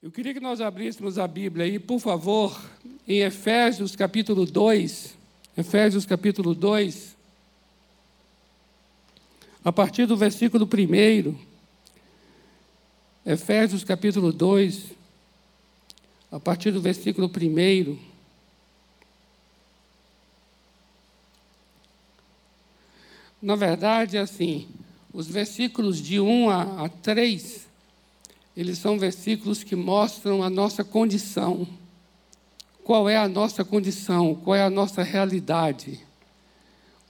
Eu queria que nós abríssemos a Bíblia aí, por favor, em Efésios capítulo 2. Efésios capítulo 2. A partir do versículo 1. Efésios capítulo 2. A partir do versículo 1. Na verdade, é assim, os versículos de 1 a, a 3 eles são versículos que mostram a nossa condição. Qual é a nossa condição? Qual é a nossa realidade?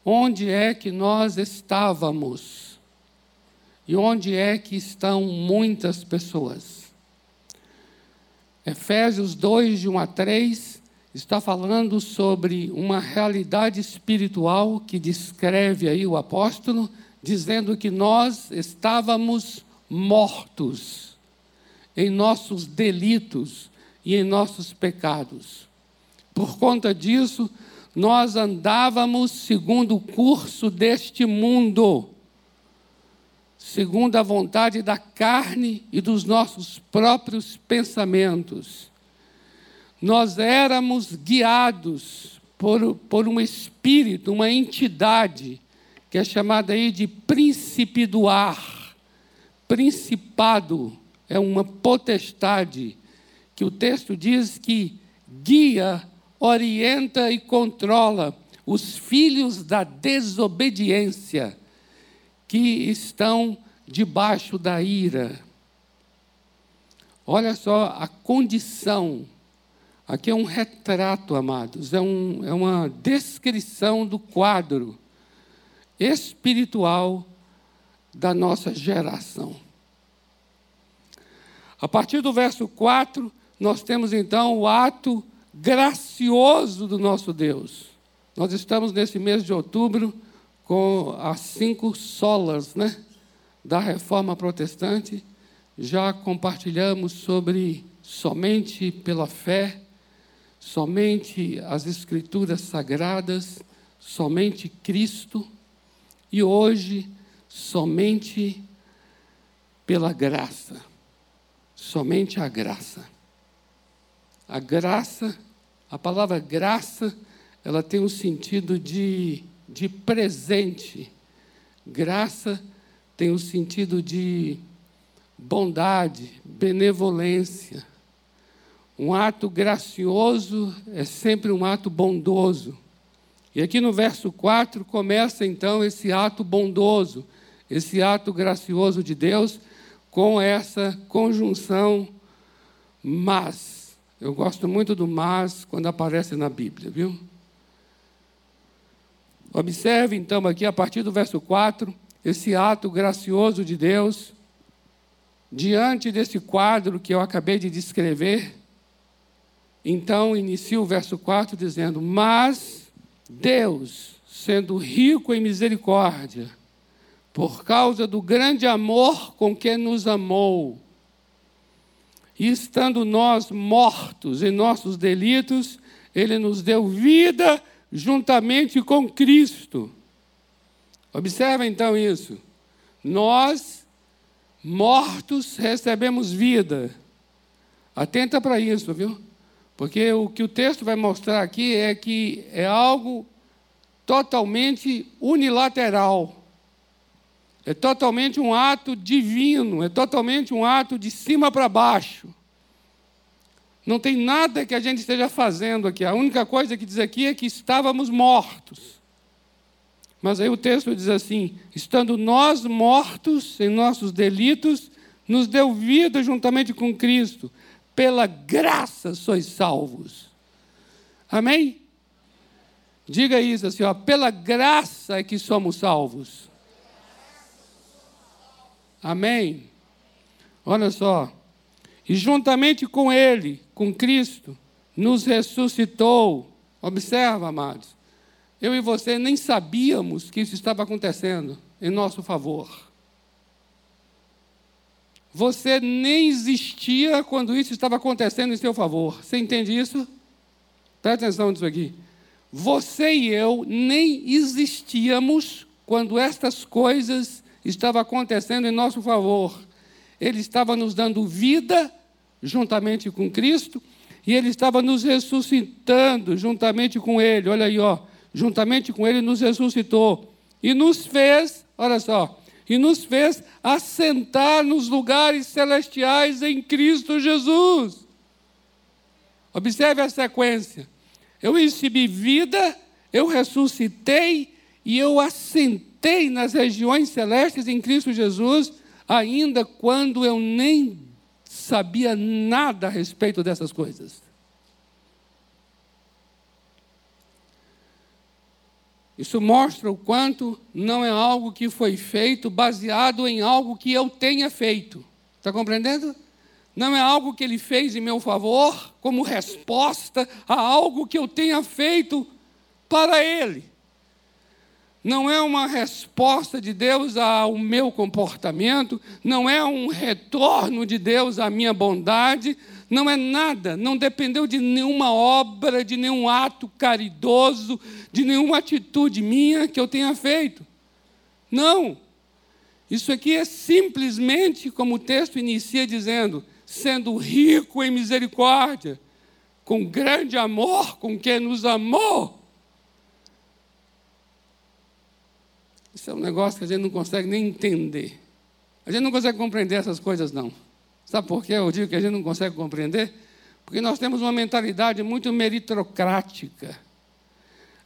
Onde é que nós estávamos? E onde é que estão muitas pessoas? Efésios 2, de 1 a 3, está falando sobre uma realidade espiritual que descreve aí o apóstolo, dizendo que nós estávamos mortos em nossos delitos e em nossos pecados. Por conta disso, nós andávamos segundo o curso deste mundo, segundo a vontade da carne e dos nossos próprios pensamentos. Nós éramos guiados por, por um espírito, uma entidade, que é chamada aí de príncipe do ar, principado é uma potestade que o texto diz que guia, orienta e controla os filhos da desobediência que estão debaixo da ira. Olha só a condição. Aqui é um retrato, amados, é, um, é uma descrição do quadro espiritual da nossa geração. A partir do verso 4, nós temos então o ato gracioso do nosso Deus. Nós estamos nesse mês de outubro com as cinco solas né, da reforma protestante. Já compartilhamos sobre somente pela fé, somente as escrituras sagradas, somente Cristo, e hoje somente pela graça somente a graça. A graça, a palavra graça, ela tem um sentido de, de presente. Graça tem o um sentido de bondade, benevolência. Um ato gracioso é sempre um ato bondoso. E aqui no verso 4 começa então esse ato bondoso, esse ato gracioso de Deus, com essa conjunção mas. Eu gosto muito do mas quando aparece na Bíblia, viu? Observe então aqui a partir do verso 4, esse ato gracioso de Deus, diante desse quadro que eu acabei de descrever. Então inicia o verso 4 dizendo: Mas Deus, sendo rico em misericórdia, por causa do grande amor com que nos amou. E estando nós mortos em nossos delitos, Ele nos deu vida juntamente com Cristo. Observa então isso. Nós, mortos, recebemos vida. Atenta para isso, viu? Porque o que o texto vai mostrar aqui é que é algo totalmente unilateral. É totalmente um ato divino, é totalmente um ato de cima para baixo. Não tem nada que a gente esteja fazendo aqui. A única coisa que diz aqui é que estávamos mortos. Mas aí o texto diz assim: estando nós mortos em nossos delitos, nos deu vida juntamente com Cristo. Pela graça sois salvos. Amém? Diga isso assim, ó, pela graça é que somos salvos. Amém? Olha só. E juntamente com Ele, com Cristo, nos ressuscitou. Observa, amados. Eu e você nem sabíamos que isso estava acontecendo em nosso favor. Você nem existia quando isso estava acontecendo em seu favor. Você entende isso? Presta atenção nisso aqui. Você e eu nem existíamos quando estas coisas estava acontecendo em nosso favor. Ele estava nos dando vida juntamente com Cristo, e Ele estava nos ressuscitando juntamente com Ele. Olha aí, ó, juntamente com Ele nos ressuscitou e nos fez, olha só, e nos fez assentar nos lugares celestiais em Cristo Jesus. Observe a sequência. Eu recebi vida, eu ressuscitei e eu assentei nas regiões celestes em Cristo Jesus, ainda quando eu nem sabia nada a respeito dessas coisas. Isso mostra o quanto não é algo que foi feito baseado em algo que eu tenha feito. Está compreendendo? Não é algo que ele fez em meu favor, como resposta a algo que eu tenha feito para ele não é uma resposta de Deus ao meu comportamento, não é um retorno de Deus à minha bondade, não é nada, não dependeu de nenhuma obra, de nenhum ato caridoso, de nenhuma atitude minha que eu tenha feito. Não. Isso aqui é simplesmente, como o texto inicia dizendo, sendo rico em misericórdia, com grande amor com quem nos amou Isso é um negócio que a gente não consegue nem entender. A gente não consegue compreender essas coisas, não. Sabe por que eu digo que a gente não consegue compreender? Porque nós temos uma mentalidade muito meritocrática.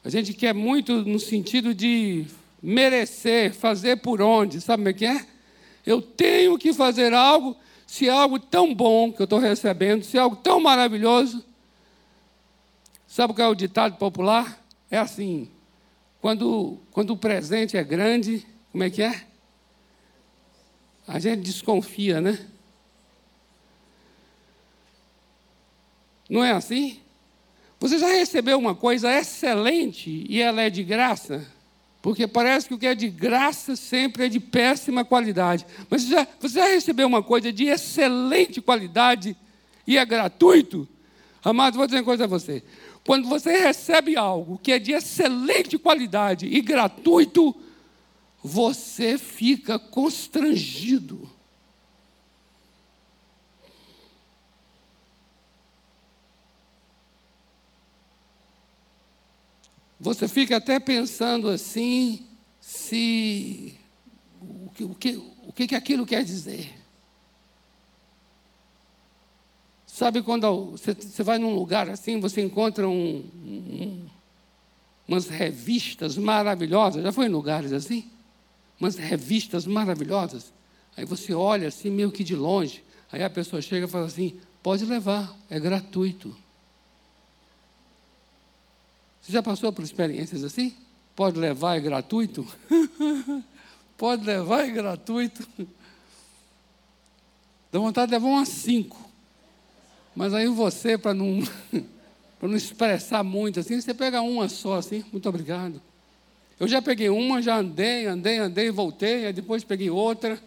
A gente quer muito no sentido de merecer, fazer por onde. Sabe como é que é? Eu tenho que fazer algo, se é algo tão bom que eu estou recebendo, se é algo tão maravilhoso. Sabe qual é o ditado popular? É assim: quando, quando o presente é grande, como é que é? A gente desconfia, né? Não é assim? Você já recebeu uma coisa excelente e ela é de graça? Porque parece que o que é de graça sempre é de péssima qualidade. Mas já, você já recebeu uma coisa de excelente qualidade e é gratuito? Amado, vou dizer uma coisa a você. Quando você recebe algo que é de excelente qualidade e gratuito, você fica constrangido. Você fica até pensando assim, se o que, o que, o que aquilo quer dizer. Sabe quando você, vai num lugar assim, você encontra um, um, umas revistas maravilhosas, já foi em lugares assim? Umas revistas maravilhosas. Aí você olha assim, meio que de longe. Aí a pessoa chega e fala assim: pode levar, é gratuito. Você já passou por experiências assim? Pode levar, é gratuito? pode levar, é gratuito. Dá vontade de levar umas cinco. Mas aí você, para não, não expressar muito assim, você pega uma só assim, muito obrigado. Eu já peguei uma, já andei, andei, andei, voltei, aí depois peguei outra.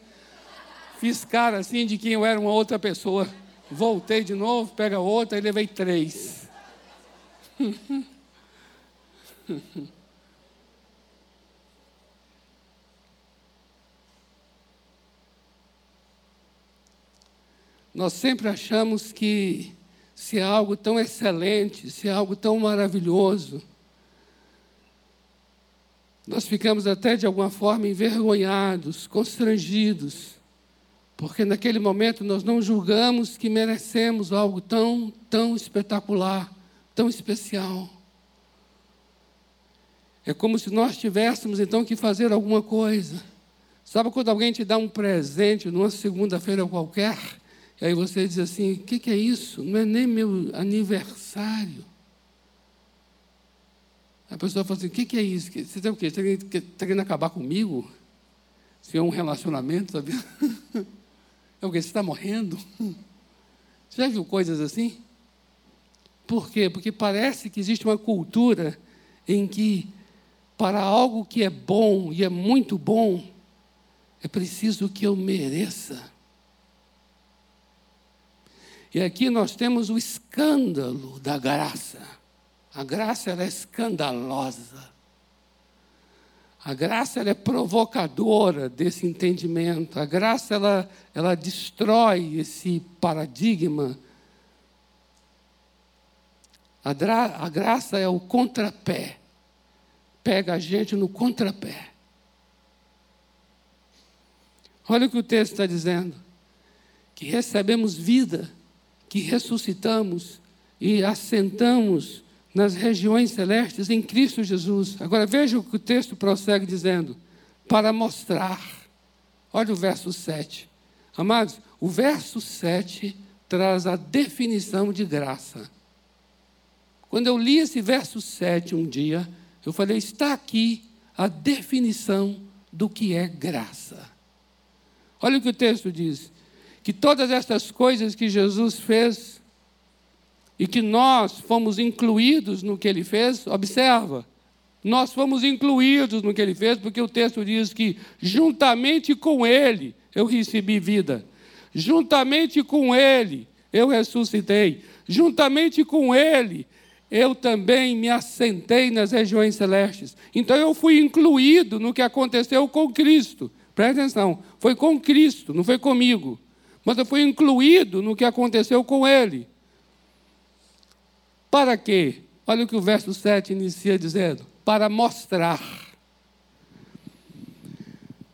Fiz cara assim de que eu era uma outra pessoa. Voltei de novo, pega outra e levei três. Nós sempre achamos que se é algo tão excelente, se é algo tão maravilhoso, nós ficamos até de alguma forma envergonhados, constrangidos, porque naquele momento nós não julgamos que merecemos algo tão, tão espetacular, tão especial. É como se nós tivéssemos então que fazer alguma coisa. Sabe quando alguém te dá um presente numa segunda-feira qualquer? E aí você diz assim: o que, que é isso? Não é nem meu aniversário. A pessoa fala assim: o que, que é isso? Você tem o quê? Você está querendo acabar comigo? Se é um relacionamento, sabe? É o quê? Você está morrendo? Você já viu coisas assim? Por quê? Porque parece que existe uma cultura em que, para algo que é bom e é muito bom, é preciso que eu mereça. E aqui nós temos o escândalo da graça. A graça é escandalosa. A graça é provocadora desse entendimento. A graça ela, ela destrói esse paradigma. A, dra, a graça é o contrapé. Pega a gente no contrapé. Olha o que o texto está dizendo: que recebemos vida, que ressuscitamos e assentamos nas regiões celestes em Cristo Jesus. Agora veja o que o texto prossegue dizendo: para mostrar. Olha o verso 7. Amados, o verso 7 traz a definição de graça. Quando eu li esse verso 7 um dia, eu falei: está aqui a definição do que é graça. Olha o que o texto diz: que todas estas coisas que Jesus fez e que nós fomos incluídos no que ele fez, observa, nós fomos incluídos no que ele fez, porque o texto diz que juntamente com ele eu recebi vida, juntamente com ele eu ressuscitei, juntamente com ele eu também me assentei nas regiões celestes. Então eu fui incluído no que aconteceu com Cristo. Presta atenção, foi com Cristo, não foi comigo. Mas eu fui incluído no que aconteceu com Ele. Para quê? Olha o que o verso 7 inicia dizendo: para mostrar.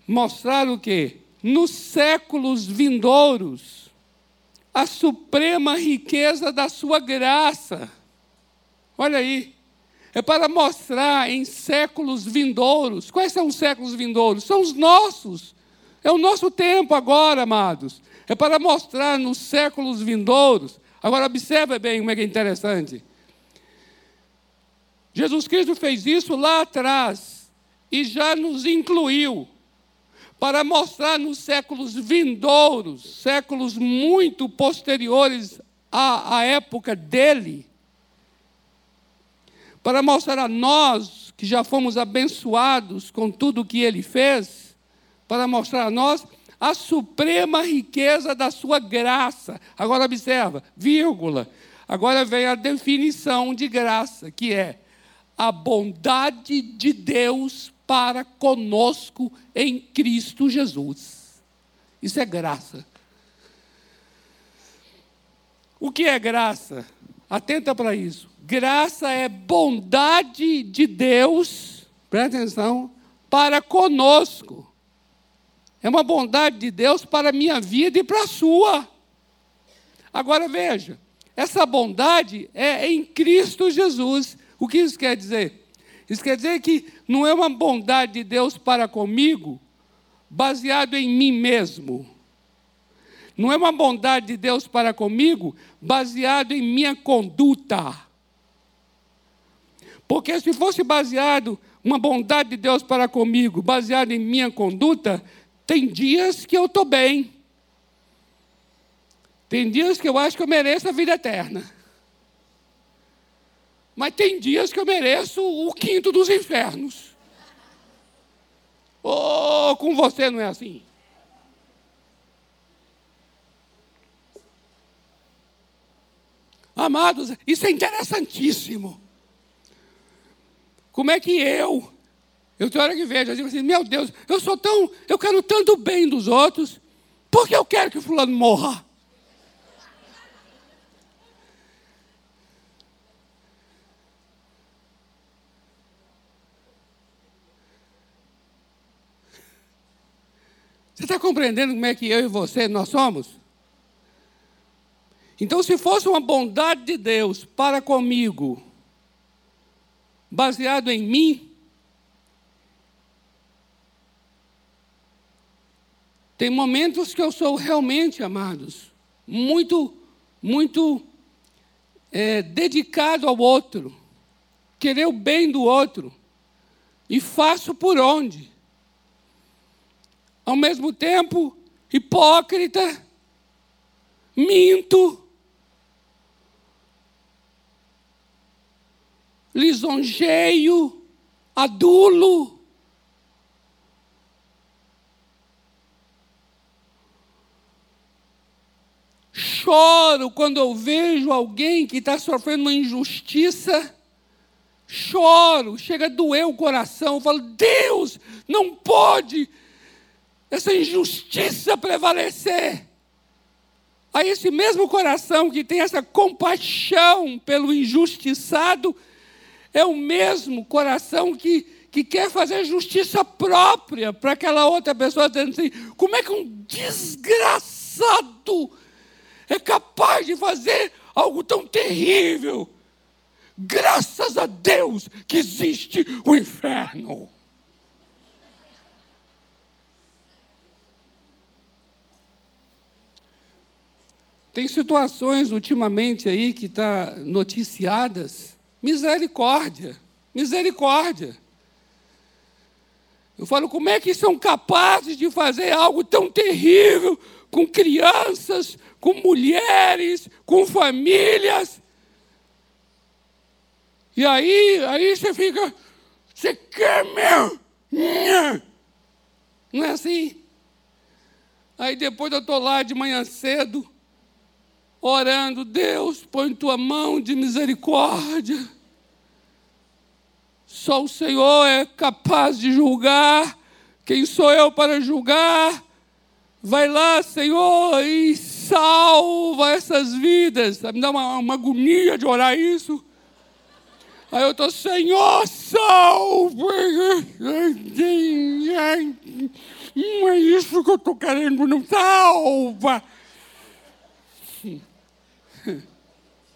Mostrar o quê? Nos séculos vindouros, a suprema riqueza da sua graça. Olha aí. É para mostrar em séculos vindouros. Quais são os séculos vindouros? São os nossos. É o nosso tempo agora, amados. É para mostrar nos séculos vindouros. Agora, observe bem como é que é interessante. Jesus Cristo fez isso lá atrás e já nos incluiu para mostrar nos séculos vindouros, séculos muito posteriores à, à época dele, para mostrar a nós que já fomos abençoados com tudo o que ele fez, para mostrar a nós a suprema riqueza da sua graça. Agora observa, vírgula. Agora vem a definição de graça, que é a bondade de Deus para conosco em Cristo Jesus. Isso é graça. O que é graça? Atenta para isso. Graça é bondade de Deus, presta atenção, para conosco. É uma bondade de Deus para a minha vida e para a sua. Agora veja, essa bondade é em Cristo Jesus. O que isso quer dizer? Isso quer dizer que não é uma bondade de Deus para comigo baseado em mim mesmo. Não é uma bondade de Deus para comigo baseado em minha conduta. Porque se fosse baseado uma bondade de Deus para comigo, baseado em minha conduta, tem dias que eu estou bem. Tem dias que eu acho que eu mereço a vida eterna. Mas tem dias que eu mereço o quinto dos infernos. Oh, com você não é assim. Amados, isso é interessantíssimo. Como é que eu, eu tenho hora que vejo, eu digo assim, meu Deus, eu sou tão, eu quero tanto bem dos outros, por que eu quero que fulano morra? Você está compreendendo como é que eu e você nós somos? Então, se fosse uma bondade de Deus para comigo, baseado em mim, tem momentos que eu sou realmente, amados, muito, muito é, dedicado ao outro, querer o bem do outro, e faço por onde? ao mesmo tempo hipócrita, minto, lisonjeio, adulo. Choro quando eu vejo alguém que está sofrendo uma injustiça, choro, chega a doer o coração, eu falo, Deus, não pode essa injustiça prevalecer. Aí esse mesmo coração que tem essa compaixão pelo injustiçado, é o mesmo coração que, que quer fazer justiça própria para aquela outra pessoa, dizendo assim: como é que um desgraçado é capaz de fazer algo tão terrível? Graças a Deus que existe o inferno. Tem situações ultimamente aí que está noticiadas. Misericórdia, misericórdia. Eu falo, como é que são capazes de fazer algo tão terrível com crianças, com mulheres, com famílias? E aí, aí você fica, você quer meu? Não é assim? Aí depois eu estou lá de manhã cedo, orando, Deus, põe tua mão de misericórdia. Só o Senhor é capaz de julgar. Quem sou eu para julgar? Vai lá, Senhor, e salva essas vidas. Me dá uma, uma agonia de orar isso. Aí eu estou, Senhor, salva. Não é isso que eu estou querendo, não salva.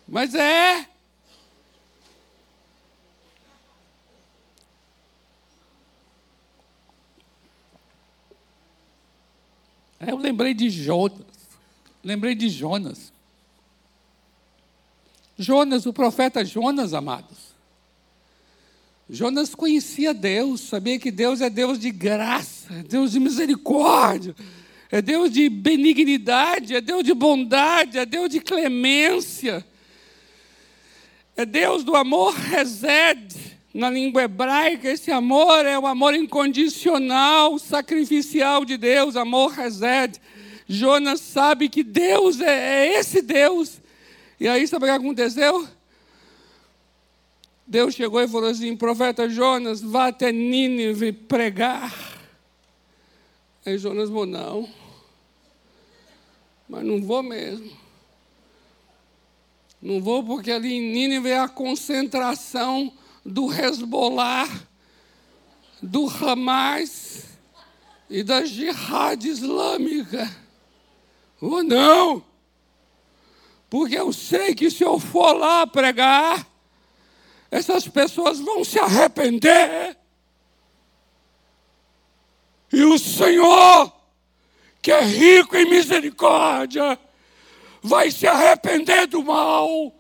Mas é. Eu lembrei de Jonas. Lembrei de Jonas. Jonas, o profeta Jonas, amados. Jonas conhecia Deus, sabia que Deus é Deus de graça, é Deus de misericórdia, é Deus de benignidade, é Deus de bondade, é Deus de clemência. É Deus do amor resede. Na língua hebraica, esse amor é o amor incondicional, sacrificial de Deus, amor resede. Jonas sabe que Deus é, é esse Deus. E aí, sabe o que aconteceu? Deus chegou e falou assim: profeta Jonas, vá até Nínive pregar. Aí Jonas falou: não, mas não vou mesmo. Não vou porque ali em Nínive é a concentração do Hezbollah, do Hamas e da jihad islâmica. Ou não, porque eu sei que se eu for lá pregar, essas pessoas vão se arrepender. E o Senhor, que é rico em misericórdia, vai se arrepender do mal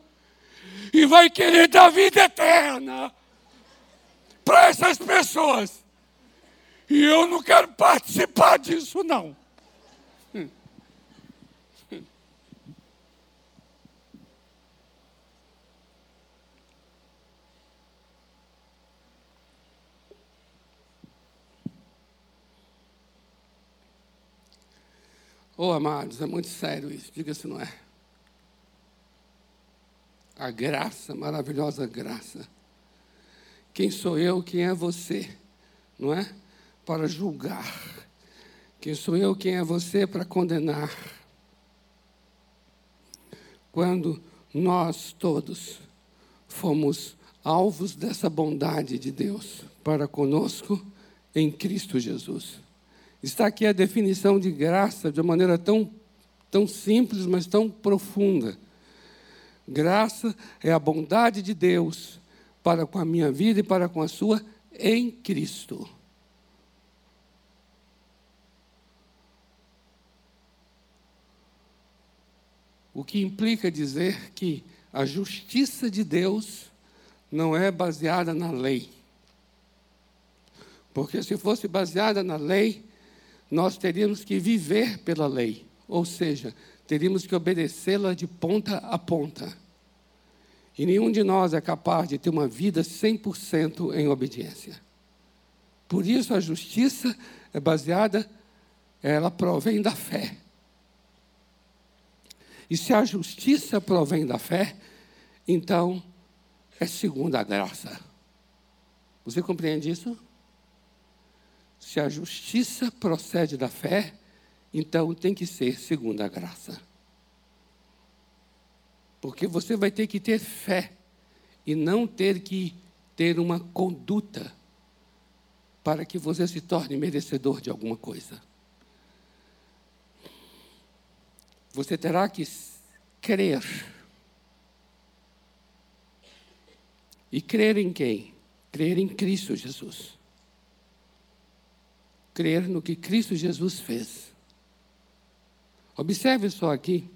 e vai querer dar vida eterna para essas pessoas. E eu não quero participar disso, não. Oh, amados, é muito sério isso, diga se não é. A graça, maravilhosa graça. Quem sou eu, quem é você, não é? Para julgar. Quem sou eu, quem é você para condenar. Quando nós todos fomos alvos dessa bondade de Deus para conosco em Cristo Jesus. Está aqui a definição de graça de uma maneira tão, tão simples, mas tão profunda. Graça é a bondade de Deus para com a minha vida e para com a sua em Cristo. O que implica dizer que a justiça de Deus não é baseada na lei. Porque se fosse baseada na lei, nós teríamos que viver pela lei, ou seja, teríamos que obedecê-la de ponta a ponta. E nenhum de nós é capaz de ter uma vida 100% em obediência. Por isso a justiça é baseada, ela provém da fé. E se a justiça provém da fé, então é segundo a graça. Você compreende isso? Se a justiça procede da fé, então tem que ser segundo a graça. Porque você vai ter que ter fé e não ter que ter uma conduta para que você se torne merecedor de alguma coisa. Você terá que crer. E crer em quem? Crer em Cristo Jesus. Crer no que Cristo Jesus fez. Observe só aqui.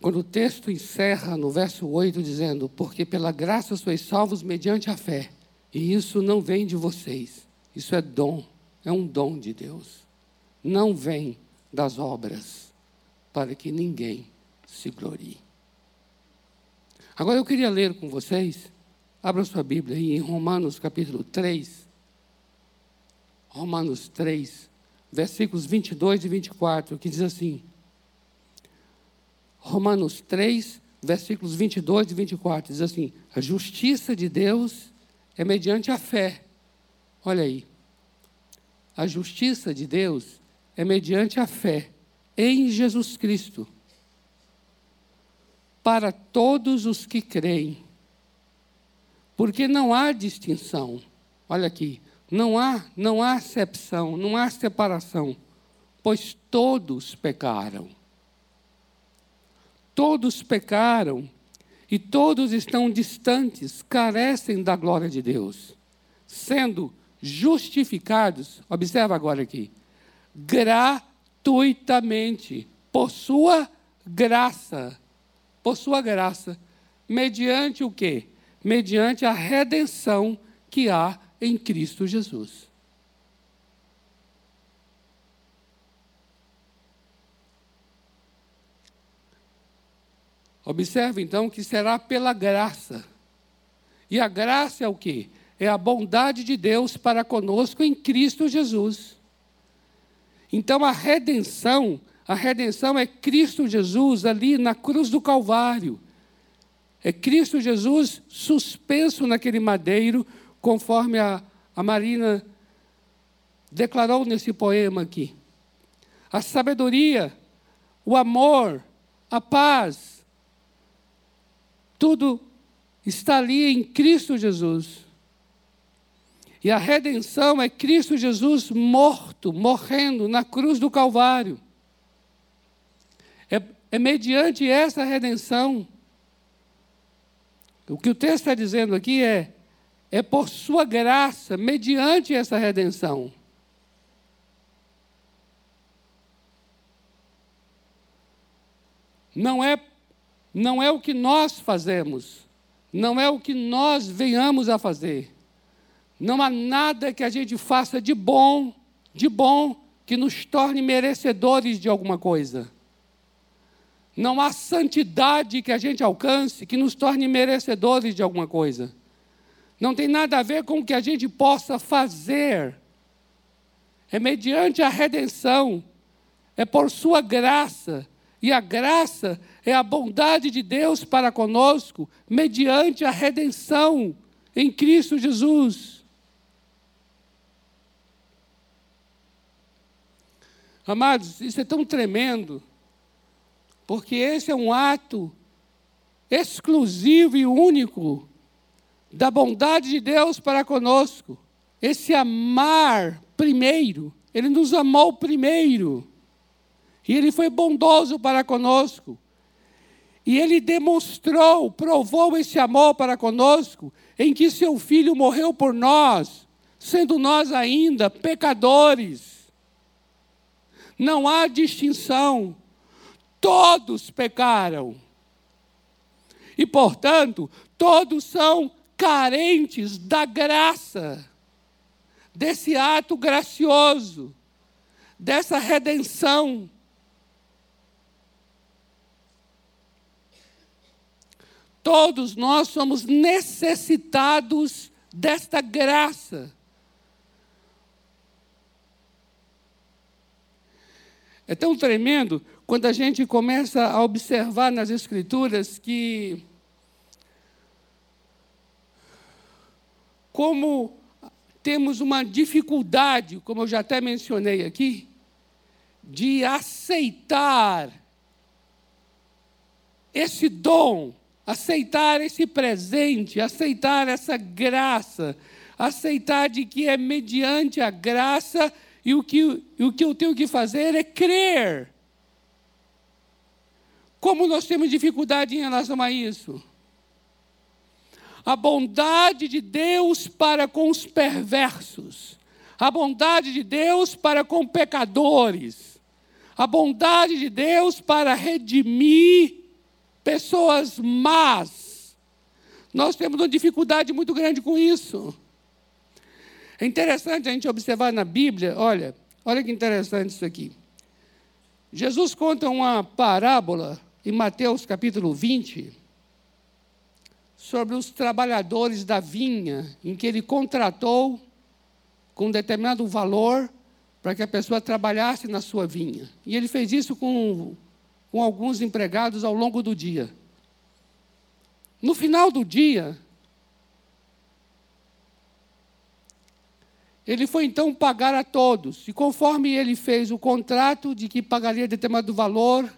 Quando o texto encerra no verso 8 dizendo: Porque pela graça sois salvos mediante a fé, e isso não vem de vocês, isso é dom, é um dom de Deus. Não vem das obras, para que ninguém se glorie. Agora eu queria ler com vocês, abra sua Bíblia aí em Romanos capítulo 3. Romanos 3, versículos 22 e 24, que diz assim: Romanos 3, versículos 22 e 24, diz assim: A justiça de Deus é mediante a fé. Olha aí. A justiça de Deus é mediante a fé em Jesus Cristo para todos os que creem. Porque não há distinção. Olha aqui, não há, não há acepção, não há separação, pois todos pecaram. Todos pecaram e todos estão distantes, carecem da glória de Deus, sendo justificados, observa agora aqui, gratuitamente, por sua graça, por sua graça, mediante o quê? Mediante a redenção que há em Cristo Jesus. Observe então que será pela graça. E a graça é o quê? É a bondade de Deus para conosco em Cristo Jesus. Então a redenção, a redenção é Cristo Jesus ali na cruz do Calvário. É Cristo Jesus suspenso naquele madeiro, conforme a, a Marina declarou nesse poema aqui. A sabedoria, o amor, a paz, tudo está ali em Cristo Jesus. E a redenção é Cristo Jesus morto, morrendo na cruz do Calvário. É, é mediante essa redenção. O que o texto está dizendo aqui é: é por sua graça, mediante essa redenção. Não é não é o que nós fazemos, não é o que nós venhamos a fazer. Não há nada que a gente faça de bom, de bom, que nos torne merecedores de alguma coisa. Não há santidade que a gente alcance que nos torne merecedores de alguma coisa. Não tem nada a ver com o que a gente possa fazer. É mediante a redenção, é por Sua graça, e a graça é a bondade de Deus para conosco, mediante a redenção em Cristo Jesus. Amados, isso é tão tremendo, porque esse é um ato exclusivo e único da bondade de Deus para conosco. Esse amar primeiro, Ele nos amou primeiro. E Ele foi bondoso para conosco. E Ele demonstrou, provou esse amor para conosco, em que Seu Filho morreu por nós, sendo nós ainda pecadores. Não há distinção. Todos pecaram. E, portanto, todos são carentes da graça, desse ato gracioso, dessa redenção Todos nós somos necessitados desta graça. É tão tremendo quando a gente começa a observar nas Escrituras que como temos uma dificuldade, como eu já até mencionei aqui, de aceitar esse dom, aceitar esse presente, aceitar essa graça, aceitar de que é mediante a graça e o que, e o que eu tenho que fazer é crer. Como nós temos dificuldade em relação a isso? A bondade de Deus para com os perversos, a bondade de Deus para com pecadores, a bondade de Deus para redimir pessoas más. Nós temos uma dificuldade muito grande com isso. É interessante a gente observar na Bíblia, olha, olha que interessante isso aqui. Jesus conta uma parábola em Mateus capítulo 20 sobre os trabalhadores da vinha, em que ele contratou com determinado valor para que a pessoa trabalhasse na sua vinha. E ele fez isso com com alguns empregados ao longo do dia. No final do dia, ele foi então pagar a todos. E conforme ele fez o contrato de que pagaria determinado valor,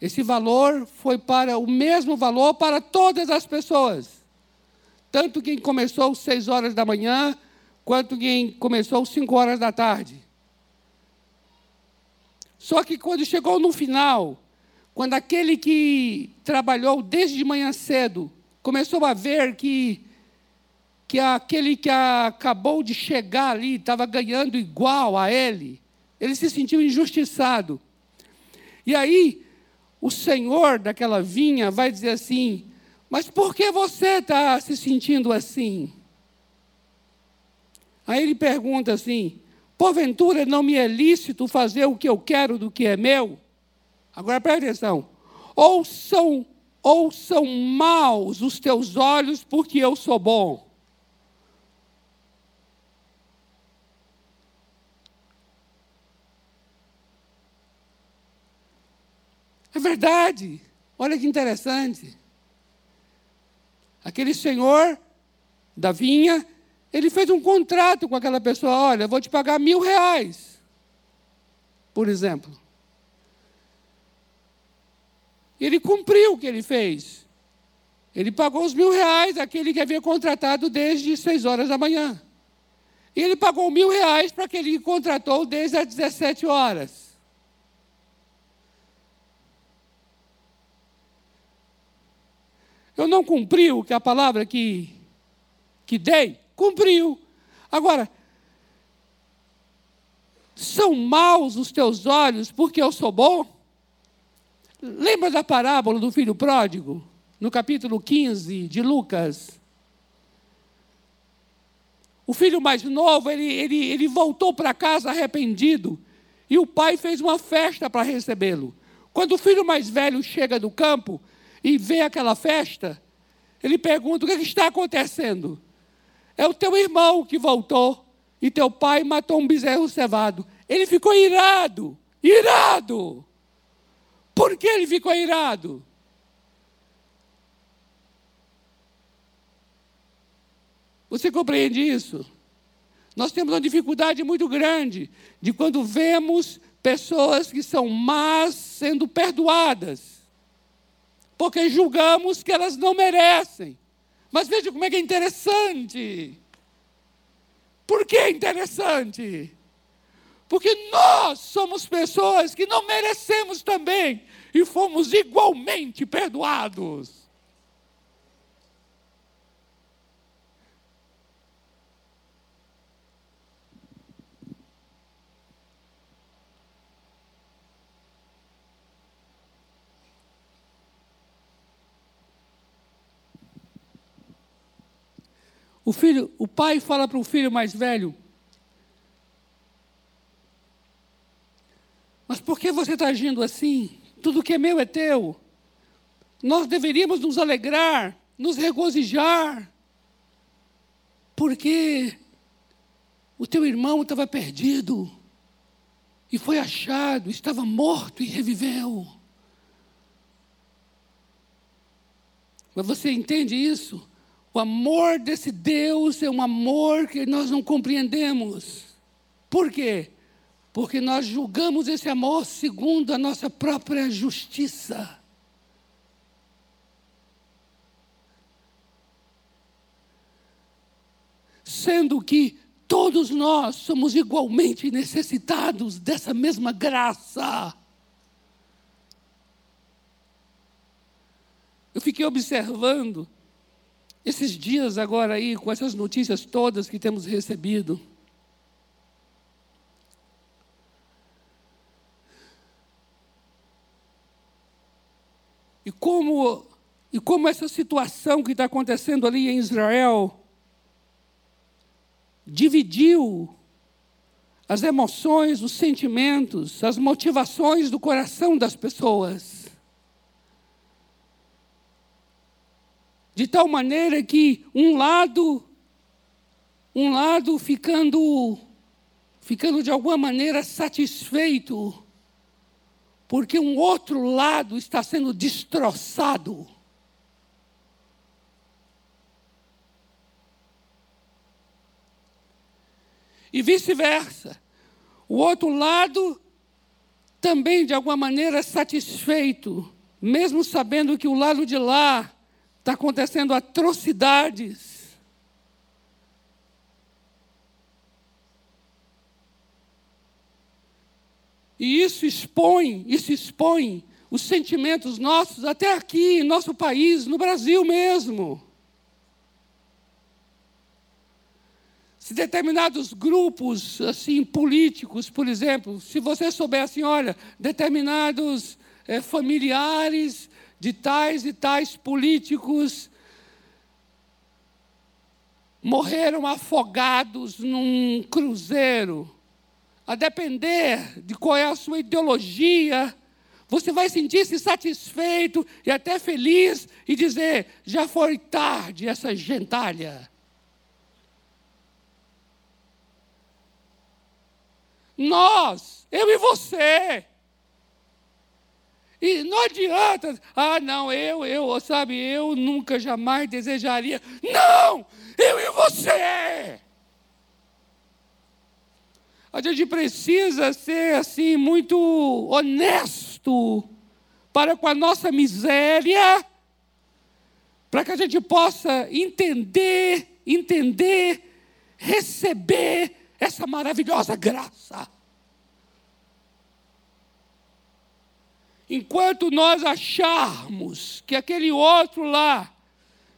esse valor foi para o mesmo valor para todas as pessoas. Tanto quem começou às seis horas da manhã, quanto quem começou às cinco horas da tarde. Só que quando chegou no final, quando aquele que trabalhou desde de manhã cedo começou a ver que, que aquele que acabou de chegar ali estava ganhando igual a ele, ele se sentiu injustiçado. E aí, o senhor daquela vinha vai dizer assim: Mas por que você está se sentindo assim? Aí ele pergunta assim: Porventura não me é lícito fazer o que eu quero do que é meu? Agora presta atenção. Ou são, ou são maus os teus olhos porque eu sou bom. É verdade. Olha que interessante. Aquele senhor da vinha, ele fez um contrato com aquela pessoa: olha, vou te pagar mil reais, por exemplo. Ele cumpriu o que ele fez. Ele pagou os mil reais àquele que havia contratado desde seis horas da manhã. E ele pagou mil reais para aquele que contratou desde as 17 horas. Eu não cumpri o que a palavra que, que dei? Cumpriu. Agora, são maus os teus olhos porque eu sou bom? Lembra da parábola do filho pródigo? No capítulo 15 de Lucas. O filho mais novo, ele, ele, ele voltou para casa arrependido. E o pai fez uma festa para recebê-lo. Quando o filho mais velho chega do campo e vê aquela festa, ele pergunta: o que, é que está acontecendo? É o teu irmão que voltou e teu pai matou um bezerro cevado. Ele ficou irado, irado. Por que ele ficou irado? Você compreende isso? Nós temos uma dificuldade muito grande de quando vemos pessoas que são más sendo perdoadas, porque julgamos que elas não merecem. Mas veja como é que é interessante. Por que é interessante? Porque nós somos pessoas que não merecemos também e fomos igualmente perdoados. O filho, o pai fala para o filho mais velho: Mas por que você está agindo assim? Tudo que é meu é teu. Nós deveríamos nos alegrar, nos regozijar, porque o teu irmão estava perdido e foi achado, estava morto e reviveu. Mas você entende isso? O amor desse Deus é um amor que nós não compreendemos. Por quê? Porque nós julgamos esse amor segundo a nossa própria justiça. Sendo que todos nós somos igualmente necessitados dessa mesma graça. Eu fiquei observando esses dias agora aí, com essas notícias todas que temos recebido, e como, e como essa situação que está acontecendo ali em Israel dividiu as emoções, os sentimentos, as motivações do coração das pessoas. De tal maneira que um lado um lado ficando ficando de alguma maneira satisfeito porque um outro lado está sendo destroçado. E vice-versa. O outro lado também de alguma maneira satisfeito, mesmo sabendo que o lado de lá Está acontecendo atrocidades. E isso expõe, isso expõe os sentimentos nossos até aqui, em nosso país, no Brasil mesmo. Se determinados grupos assim políticos, por exemplo, se você souber assim, olha, determinados é, familiares de tais e tais políticos morreram afogados num cruzeiro. A depender de qual é a sua ideologia, você vai sentir-se satisfeito e até feliz e dizer: já foi tarde essa gentalha. Nós, eu e você, e não adianta, ah, não, eu, eu, sabe, eu nunca jamais desejaria. Não! Eu e você! A gente precisa ser assim muito honesto para com a nossa miséria, para que a gente possa entender, entender, receber essa maravilhosa graça. Enquanto nós acharmos que aquele outro lá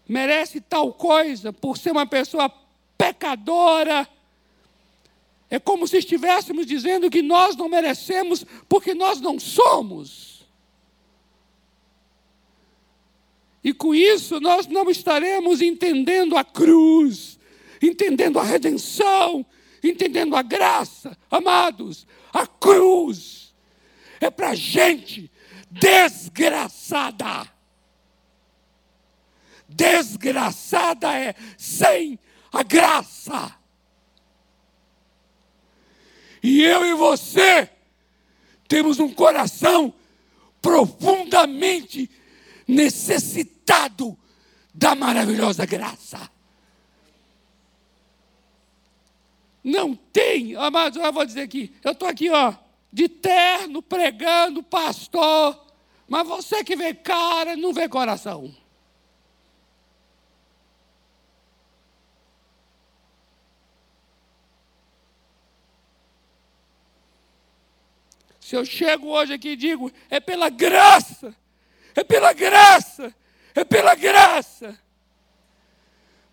merece tal coisa por ser uma pessoa pecadora, é como se estivéssemos dizendo que nós não merecemos porque nós não somos. E com isso nós não estaremos entendendo a cruz, entendendo a redenção, entendendo a graça. Amados, a cruz é para gente desgraçada. Desgraçada é sem a graça. E eu e você temos um coração profundamente necessitado da maravilhosa graça. Não tem, amados, eu vou dizer aqui, eu estou aqui, ó, de terno, pregando, pastor, mas você que vê cara, não vê coração. Se eu chego hoje aqui e digo, é pela graça, é pela graça, é pela graça,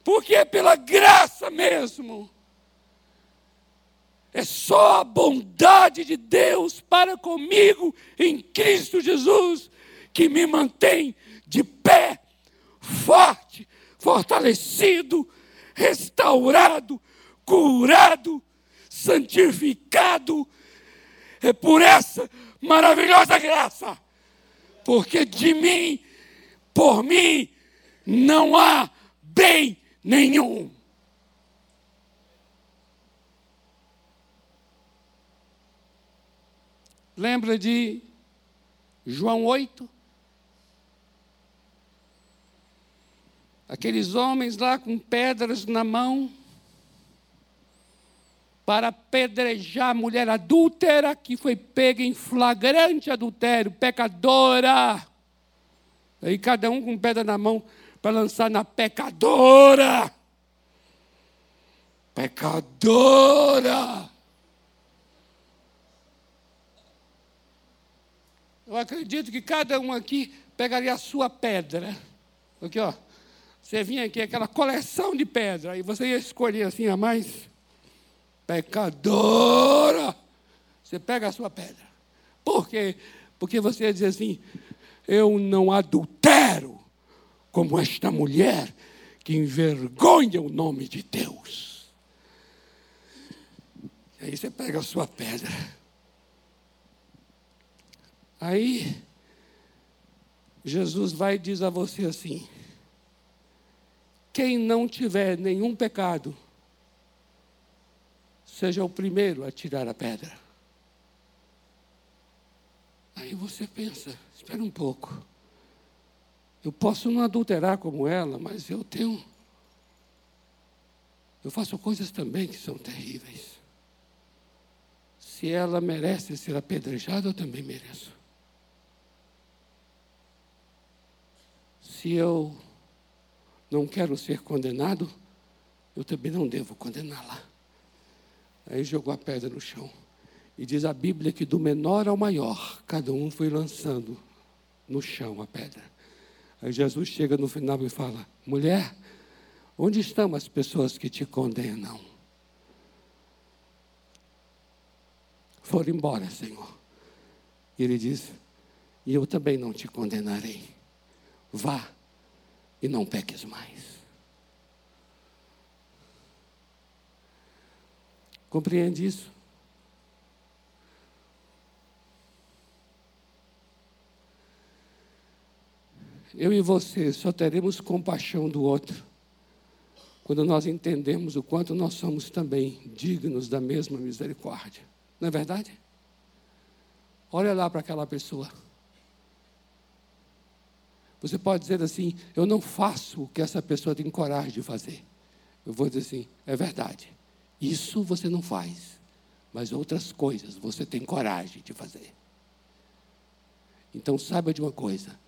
porque é pela graça mesmo. É só a bondade de Deus para comigo em Cristo Jesus que me mantém de pé, forte, fortalecido, restaurado, curado, santificado. É por essa maravilhosa graça, porque de mim, por mim, não há bem nenhum. Lembra de João 8? Aqueles homens lá com pedras na mão para apedrejar a mulher adúltera que foi pega em flagrante adultério, pecadora. Aí cada um com pedra na mão para lançar na pecadora. Pecadora. Eu acredito que cada um aqui pegaria a sua pedra. Aqui, ó. Você vinha aqui, aquela coleção de pedra, e você ia escolher assim a mais pecadora. Você pega a sua pedra. Por quê? Porque você ia dizer assim: eu não adultero como esta mulher que envergonha o nome de Deus. E aí você pega a sua pedra. Aí, Jesus vai e diz a você assim: quem não tiver nenhum pecado, seja o primeiro a tirar a pedra. Aí você pensa, espera um pouco. Eu posso não adulterar como ela, mas eu tenho. Eu faço coisas também que são terríveis. Se ela merece ser apedrejada, eu também mereço. Se eu não quero ser condenado, eu também não devo condená-la. Aí jogou a pedra no chão. E diz a Bíblia que do menor ao maior, cada um foi lançando no chão a pedra. Aí Jesus chega no final e fala: Mulher, onde estão as pessoas que te condenam? Foram embora, Senhor. E ele diz: E eu também não te condenarei. Vá e não peques mais. Compreende isso? Eu e você só teremos compaixão do outro quando nós entendemos o quanto nós somos também dignos da mesma misericórdia. Não é verdade? Olha lá para aquela pessoa. Você pode dizer assim: Eu não faço o que essa pessoa tem coragem de fazer. Eu vou dizer assim: É verdade. Isso você não faz, mas outras coisas você tem coragem de fazer. Então saiba de uma coisa: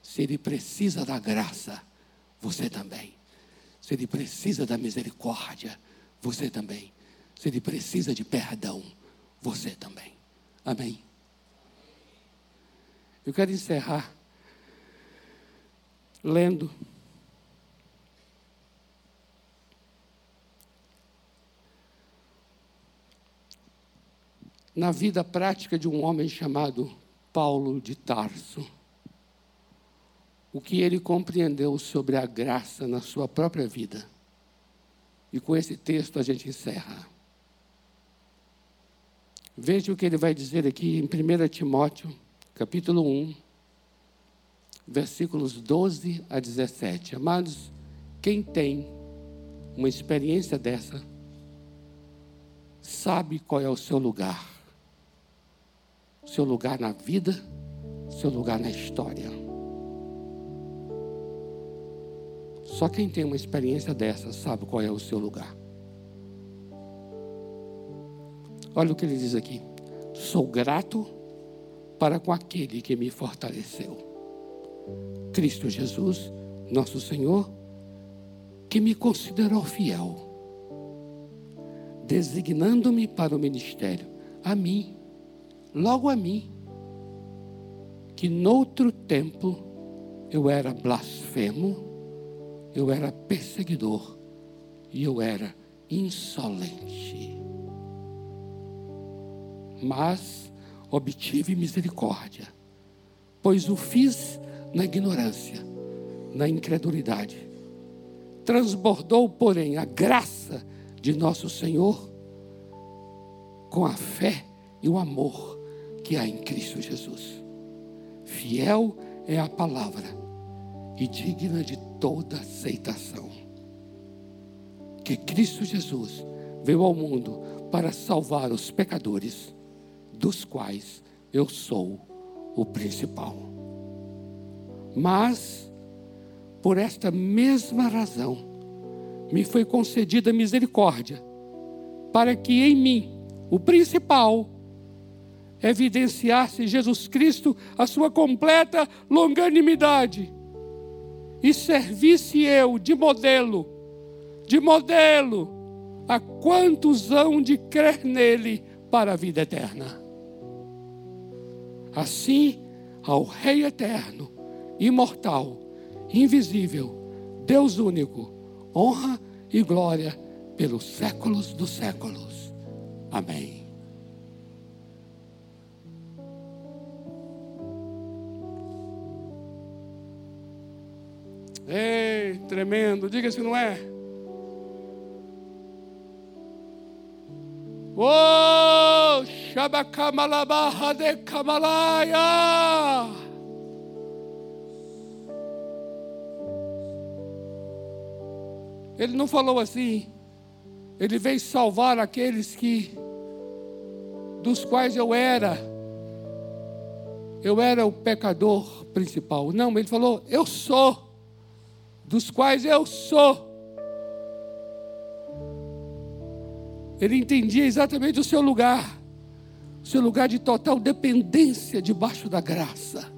se ele precisa da graça, você também. Se ele precisa da misericórdia, você também. Se ele precisa de perdão, você também. Amém. Eu quero encerrar lendo na vida prática de um homem chamado Paulo de Tarso. O que ele compreendeu sobre a graça na sua própria vida. E com esse texto a gente encerra. Veja o que ele vai dizer aqui em 1 Timóteo, capítulo 1, versículos 12 a 17. Amados, quem tem uma experiência dessa, sabe qual é o seu lugar seu lugar na vida, seu lugar na história. Só quem tem uma experiência dessa sabe qual é o seu lugar. Olha o que ele diz aqui. Sou grato para com aquele que me fortaleceu. Cristo Jesus, nosso Senhor, que me considerou fiel, designando-me para o ministério, a mim, logo a mim, que noutro tempo eu era blasfemo, eu era perseguidor e eu era insolente. Mas obtive misericórdia, pois o fiz na ignorância, na incredulidade. Transbordou, porém, a graça de nosso Senhor com a fé e o amor que há em Cristo Jesus. Fiel é a palavra e digna de toda aceitação. Que Cristo Jesus veio ao mundo para salvar os pecadores, dos quais eu sou o principal. Mas, Por esta mesma razão, me foi concedida misericórdia, para que em mim, o principal, evidenciasse Jesus Cristo a sua completa longanimidade e servisse eu de modelo, de modelo, a quantos hão de crer nele para a vida eterna. Assim, ao Rei eterno, imortal, invisível, Deus único, honra e glória pelos séculos dos séculos. Amém. Ei, tremendo, diga se não é. Oh, Shabakamalabah Ele não falou assim. Ele veio salvar aqueles que dos quais eu era eu era o pecador principal. Não, ele falou: "Eu sou dos quais eu sou". Ele entendia exatamente o seu lugar, o seu lugar de total dependência debaixo da graça.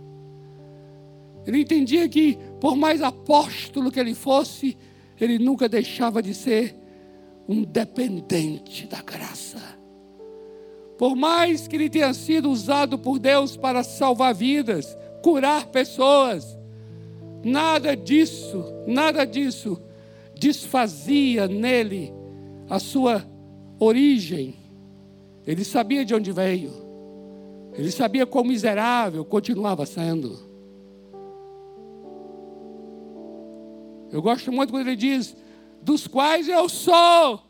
Ele entendia que, por mais apóstolo que ele fosse, ele nunca deixava de ser um dependente da graça. Por mais que ele tenha sido usado por Deus para salvar vidas, curar pessoas, nada disso, nada disso desfazia nele a sua origem. Ele sabia de onde veio. Ele sabia quão miserável continuava sendo. Eu gosto muito quando ele diz: dos quais eu sou.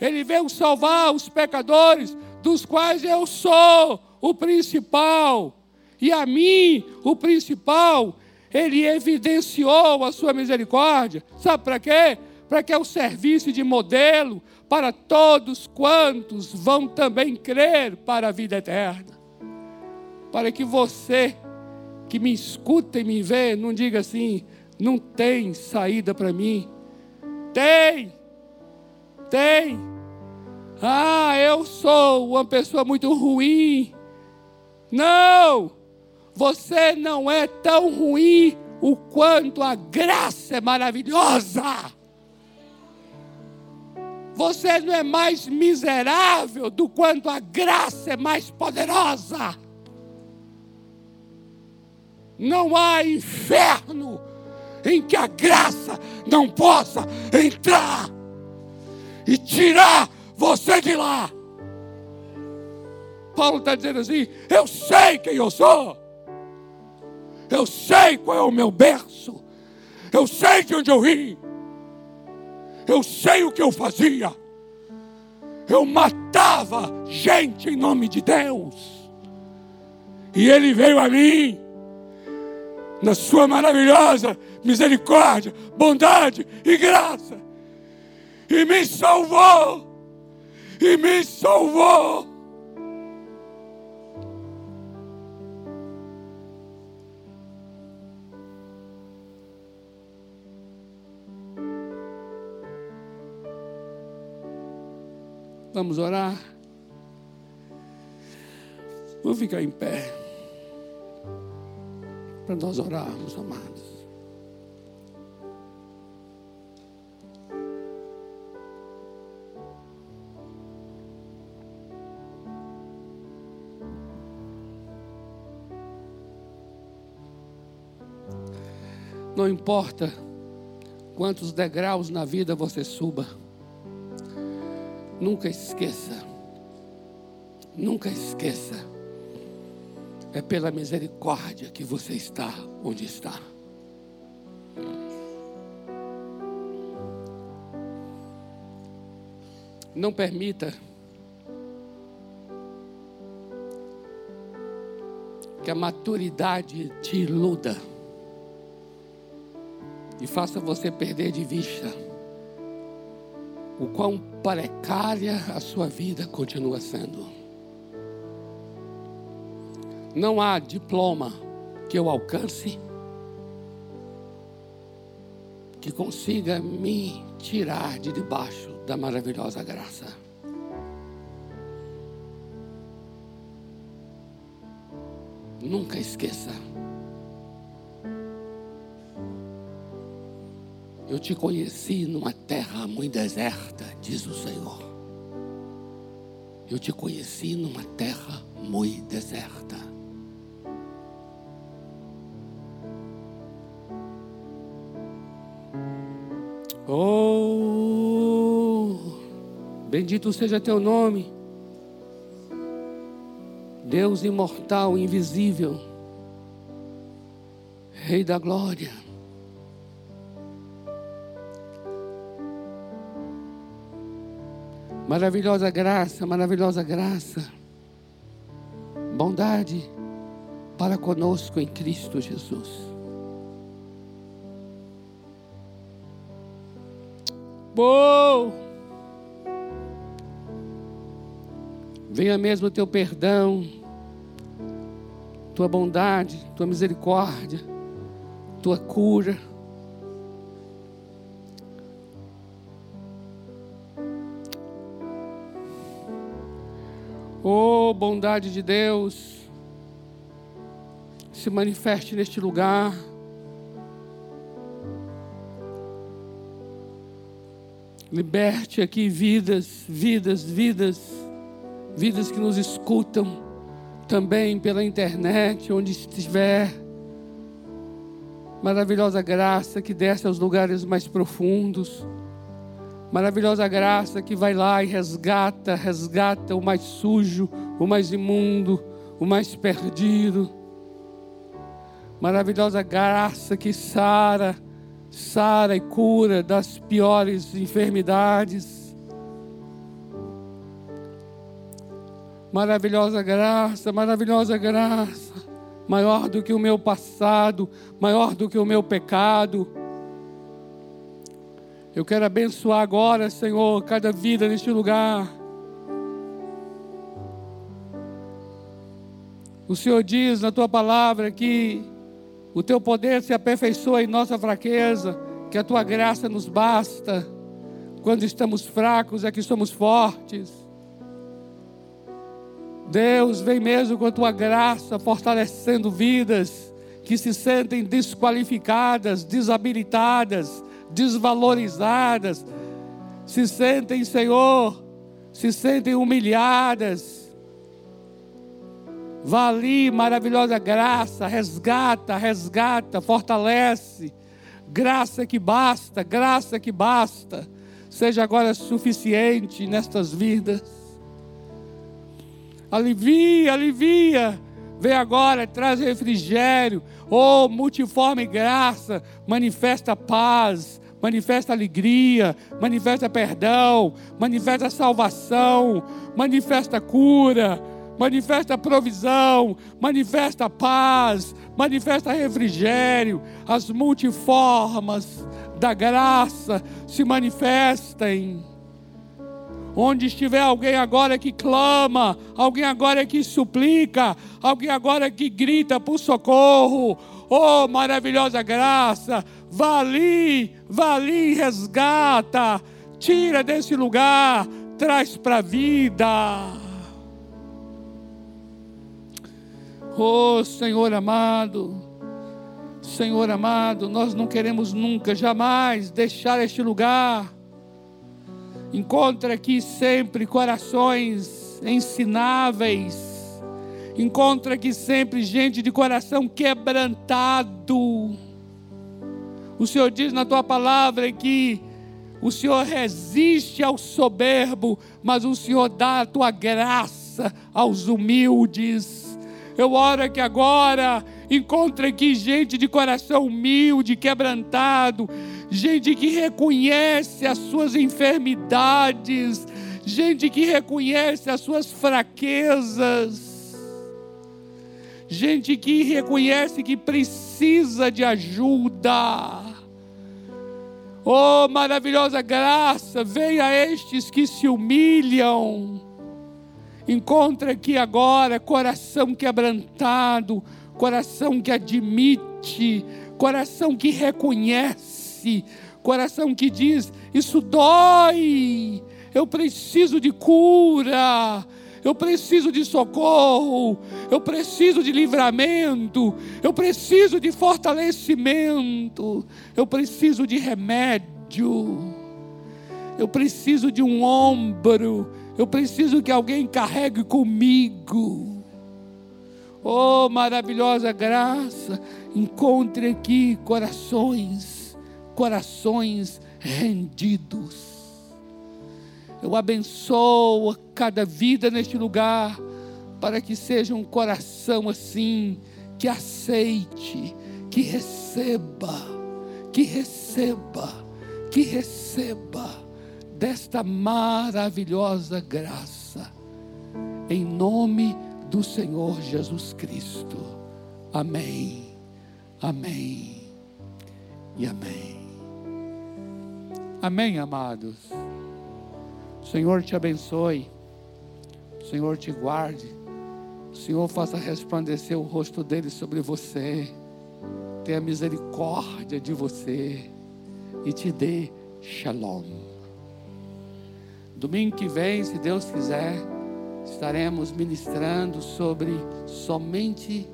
Ele veio salvar os pecadores, dos quais eu sou o principal. E a mim, o principal, ele evidenciou a sua misericórdia. Sabe para quê? Para que é o serviço de modelo para todos quantos vão também crer para a vida eterna. Para que você que me escuta e me vê, não diga assim: não tem saída para mim. Tem, tem. Ah, eu sou uma pessoa muito ruim. Não, você não é tão ruim o quanto a graça é maravilhosa. Você não é mais miserável do quanto a graça é mais poderosa. Não há inferno em que a graça não possa entrar e tirar você de lá. Paulo está dizendo assim: eu sei quem eu sou, eu sei qual é o meu berço, eu sei de onde eu vim, eu sei o que eu fazia, eu matava gente em nome de Deus, e Ele veio a mim na sua maravilhosa misericórdia, bondade e graça. E me salvou. E me salvou. Vamos orar. Vou ficar em pé para nós orarmos, amados. Não importa quantos degraus na vida você suba, nunca esqueça, nunca esqueça é pela misericórdia que você está onde está. Não permita que a maturidade te iluda e faça você perder de vista o quão precária a sua vida continua sendo. Não há diploma que eu alcance. que consiga me tirar de debaixo da maravilhosa graça. Nunca esqueça. Eu te conheci numa terra muito deserta, diz o Senhor. Eu te conheci numa terra muito deserta. Bendito seja teu nome, Deus imortal, invisível, Rei da glória. Maravilhosa graça, maravilhosa graça. Bondade para conosco em Cristo Jesus. Bom. Venha mesmo o teu perdão, tua bondade, tua misericórdia, tua cura Oh, bondade de Deus, se manifeste neste lugar. Liberte aqui vidas, vidas, vidas, vidas que nos escutam também pela internet, onde estiver. Maravilhosa graça que desce aos lugares mais profundos maravilhosa graça que vai lá e resgata, resgata o mais sujo, o mais imundo, o mais perdido. Maravilhosa graça que sara, sara e cura das piores enfermidades. Maravilhosa graça, maravilhosa graça, maior do que o meu passado, maior do que o meu pecado eu quero abençoar agora, Senhor, cada vida neste lugar. O Senhor diz na tua palavra que o teu poder se aperfeiçoa em nossa fraqueza, que a tua graça nos basta. Quando estamos fracos é que somos fortes. Deus, vem mesmo com a tua graça fortalecendo vidas que se sentem desqualificadas, desabilitadas, desvalorizadas, se sentem, Senhor, se sentem humilhadas. Vá ali, maravilhosa graça, resgata, resgata, fortalece. Graça que basta, graça que basta. Seja agora suficiente nestas vidas. Alivia, alivia. Vem agora, traz refrigério. Oh, multiforme graça, manifesta paz, manifesta alegria, manifesta perdão, manifesta salvação, manifesta cura, manifesta provisão, manifesta paz, manifesta refrigério, as multiformas da graça se manifestem. Onde estiver alguém agora que clama, alguém agora que suplica, alguém agora que grita por socorro, oh maravilhosa graça, vá ali, vá ali, resgata, tira desse lugar, traz para a vida. Oh Senhor amado, Senhor amado, nós não queremos nunca, jamais deixar este lugar. Encontra aqui sempre corações ensináveis. Encontra aqui sempre gente de coração quebrantado o Senhor diz na tua palavra que o Senhor resiste ao soberbo, mas o Senhor dá a tua graça aos humildes. Eu oro que agora encontre aqui gente de coração humilde, quebrantado, gente que reconhece as suas enfermidades, gente que reconhece as suas fraquezas gente que reconhece que precisa de ajuda. Oh, maravilhosa graça, venha a estes que se humilham. Encontra aqui agora coração quebrantado, coração que admite, coração que reconhece, coração que diz: Isso dói, eu preciso de cura, eu preciso de socorro, eu preciso de livramento, eu preciso de fortalecimento, eu preciso de remédio, eu preciso de um ombro, eu preciso que alguém carregue comigo. Oh, maravilhosa graça, encontre aqui corações, corações rendidos eu abençoo cada vida neste lugar, para que seja um coração assim, que aceite, que receba, que receba, que receba desta maravilhosa graça, em nome do Senhor Jesus Cristo. Amém, amém e amém. Amém, amados. O Senhor te abençoe. O Senhor te guarde. O Senhor faça resplandecer o rosto dele sobre você. Tenha misericórdia de você e te dê shalom. Domingo que vem, se Deus quiser, estaremos ministrando sobre somente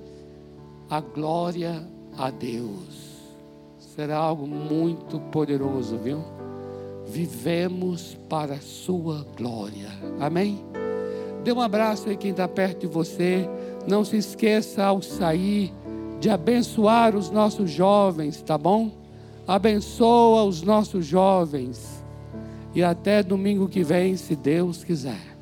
a glória a Deus. Será algo muito poderoso, viu? Vivemos para a sua glória. Amém? Dê um abraço aí quem está perto de você. Não se esqueça ao sair de abençoar os nossos jovens, tá bom? Abençoa os nossos jovens. E até domingo que vem, se Deus quiser.